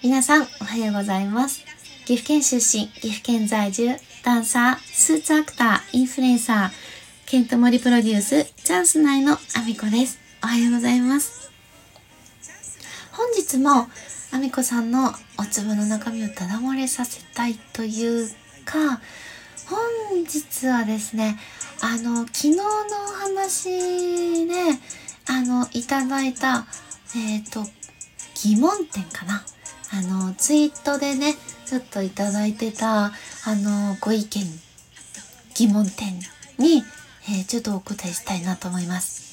皆さん、おはようございます。岐阜県出身、岐阜県在住、ダンサー、スーツアクター、インフルエンサー、ケントモリプロデュース、チャンス内のアミコです。おはようございます。本日も、アミコさんのお粒の中身をただ漏れさせたいというか、本日はですね、あの、昨日のお話で、あの、いただいた、えっ、と、疑問点かな。あの、ツイートでね、ちょっといただいてた、あの、ご意見、疑問点に、えーちょっとお答えしたいなと思います。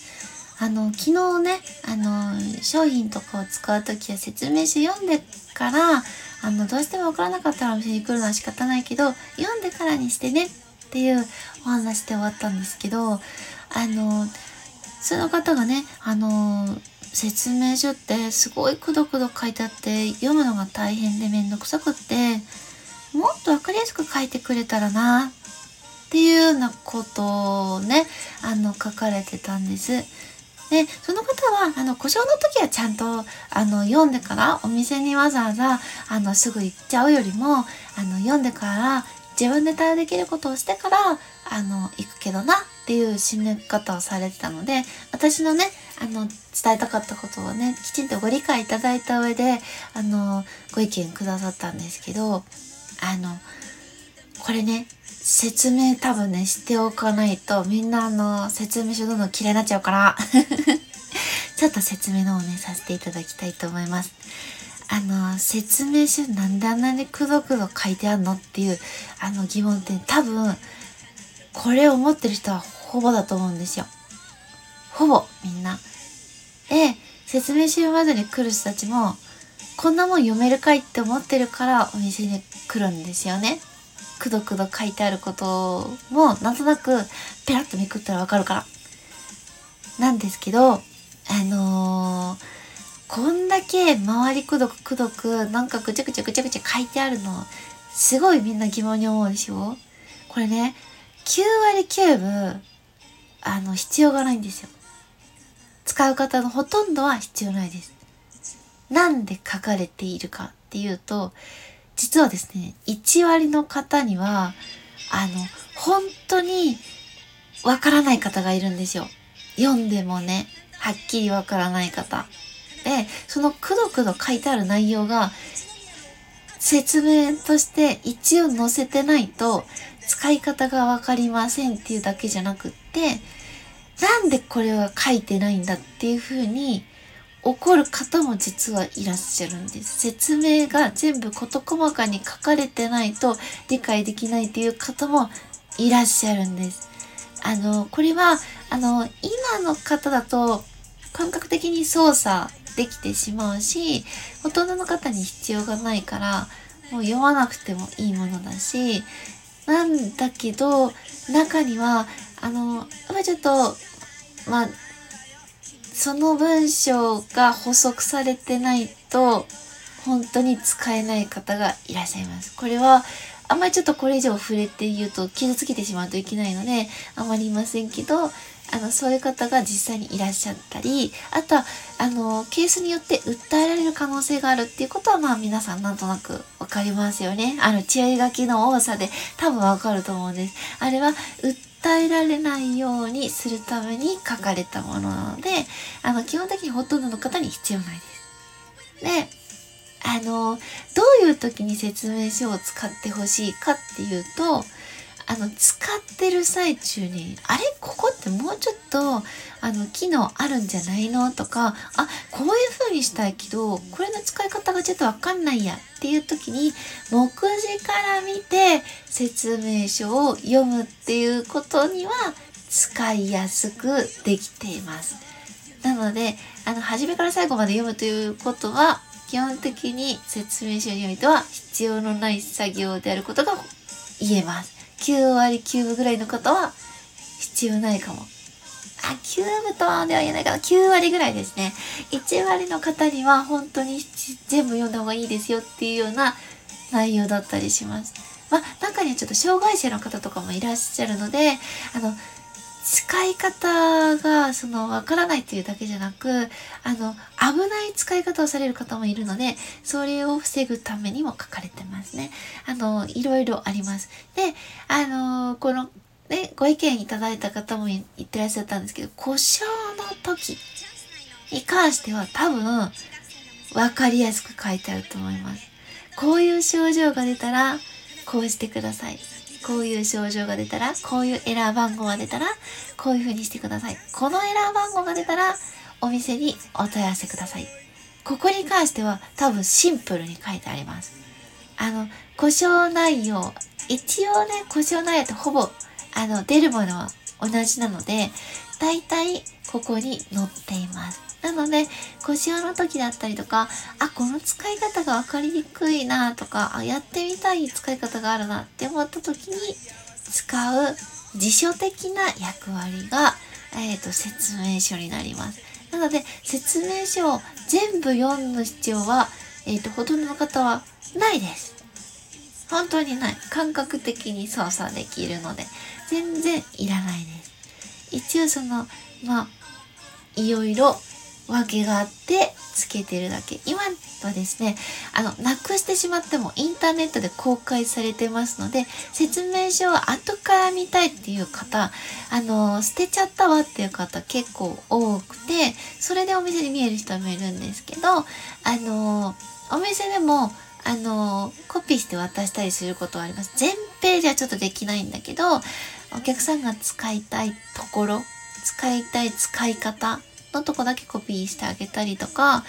あの、昨日ね、あの、商品とかを使うときは説明書読んでから、あの、どうしてもわからなかったらお店に来るのは仕方ないけど、読んでからにしてねっていうお話で終わったんですけど、あの、その方がね、あの、説明書ってすごいくどくど書いてあって読むのが大変でめんどくさくってもっとわかりやすく書いてくれたらなっていうようなことをねあの書かれてたんです。でその方はあの故障の時はちゃんとあの読んでからお店にわざわざあのすぐ行っちゃうよりもあの読んでから自分で対応できることをしてからあの行くけどなっていう締め方をされてたので私のねあの伝えたかったことをねきちんとご理解いただいた上であのご意見くださったんですけどあのこれね説明多分ねしておかないとみんなあの説明書どんどん嫌いになっちゃうから ちょっと説明の方をねさせていただきたいと思います。あの説明書なんであんなにくどくど書いてあんのっていうあの疑問点多分これを思ってる人はほぼだと思うんですよ。ほぼみんな。で説明書読まずに来る人たちもこんなもん読めるかいって思ってるからお店に来るんですよね。くどくど書いてあることもなんとなくペラッとめくったらわかるから。なんですけど、あのーこんだけ周りくどくくどくなんかぐちゃぐちゃぐちゃぐちゃ書いてあるのすごいみんな疑問に思うでしょこれね9割9分あの必要がないんですよ。使う方のほとんどは必要ないです。なんで書かれているかっていうと実はですね1割の方にはあの本当にわからない方がいるんですよ。読んでもねはっきりわからない方。でそのくどくど書いてある内容が説明として一応載せてないと使い方がわかりませんっていうだけじゃなくってなんでこれは書いてないんだっていうふうに怒る方も実はいらっしゃるんです。説明が全部事細かに書かれてないと理解できないっていう方もいらっしゃるんです。あの、これは、あの、今の方だと感覚的に操作できてしまうし、大人の方に必要がないから、もう読まなくてもいいものだし、なんだけど、中には、あの、やっぱりちょっと、まあ、その文章が補足されてないと、本当に使えない方がいらっしゃいます。これは、あんまりちょっとこれ以上触れて言うと傷つけてしまうといけないので、あまりいませんけど、あの、そういう方が実際にいらっしゃったり、あとは、あの、ケースによって訴えられる可能性があるっていうことは、まあ皆さんなんとなくわかりますよね。あの、注意書きの多さで多分わかると思うんです。あれは、訴伝えられないようにするために書かれたものなので、あの、基本的にほとんどの方に必要ないです。で、あの、どういう時に説明書を使ってほしいかっていうと、あの、使ってる最中に、あれここってもうちょっと、あの、機能あるんじゃないの？とか、あ、こういう風にしたいけど、これの使い方がちょっとわかんないやっていう時に、目次から見て説明書を読むっていうことには使いやすくできています。なので、あの、初めから最後まで読むということは、基本的に説明書においては必要のない作業であることが言えます。9割9分ぐらいの方は必要ないかも。あ、9分とはでは言えないかな。9割ぐらいですね。1割の方には本当に全部読んだ方がいいですよっていうような内容だったりします。まあ、中にはちょっと障害者の方とかもいらっしゃるので、あの、使い方がそのわからないっていうだけじゃなく、あの、危ない使い方をされる方もいるので、それを防ぐためにも書かれてますね。あの、いろいろあります。で、あの、この、ね、ご意見いただいた方も言ってらっしゃったんですけど、故障の時に関しては多分、わかりやすく書いてあると思います。こういう症状が出たら、こうしてください。こういう症状が出たら、こういうエラー番号が出たら、こういう風にしてください。このエラー番号が出たら、お店にお問い合わせください。ここに関しては多分シンプルに書いてあります。あの、故障内容、一応ね、故障内容ってほぼ、あの、出るものは同じなので、大体ここに載っています。なので、故障の時だったりとか、あ、この使い方がわかりにくいなとか、あ、やってみたい使い方があるなって思った時に使う辞書的な役割が、えっ、ー、と、説明書になります。なので、説明書を全部読む必要は、えっ、ー、と、ほとんどの方はないです。本当にない。感覚的に操作できるので、全然いらないです。一応その、まあ、いろいろ訳があってつけてるだけ。今はですね、あの、なくしてしまってもインターネットで公開されてますので、説明書は後から見たいっていう方、あの、捨てちゃったわっていう方結構多くて、それでお店に見える人もいるんですけど、あの、お店でも、あの、コピーして渡したりすることはあります。全ページはちょっとできないんだけど、お客さんが使いたいところ、使いたい使い方のとこだけコピーしてあげたりとか、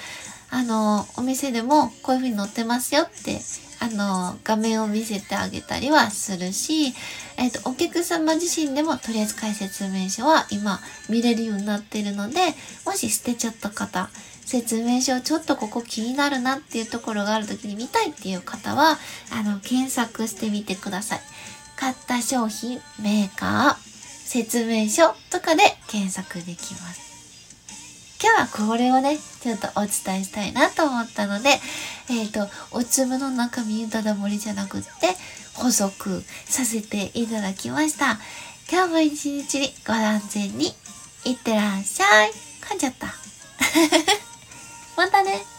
あの、お店でもこういう風に載ってますよって、あの、画面を見せてあげたりはするし、えっ、ー、と、お客様自身でも取扱説明書は今見れるようになってるので、もし捨てちゃった方、説明書ちょっとここ気になるなっていうところがある時に見たいっていう方は、あの、検索してみてください。買った商品、メーカー、説明書とかで検索できます。今日はこれをね、ちょっとお伝えしたいなと思ったので、えっ、ー、と、お粒の中身ただ盛りじゃなくって、補足させていただきました。今日も一日にご安全にいってらっしゃい。噛んじゃった。またね。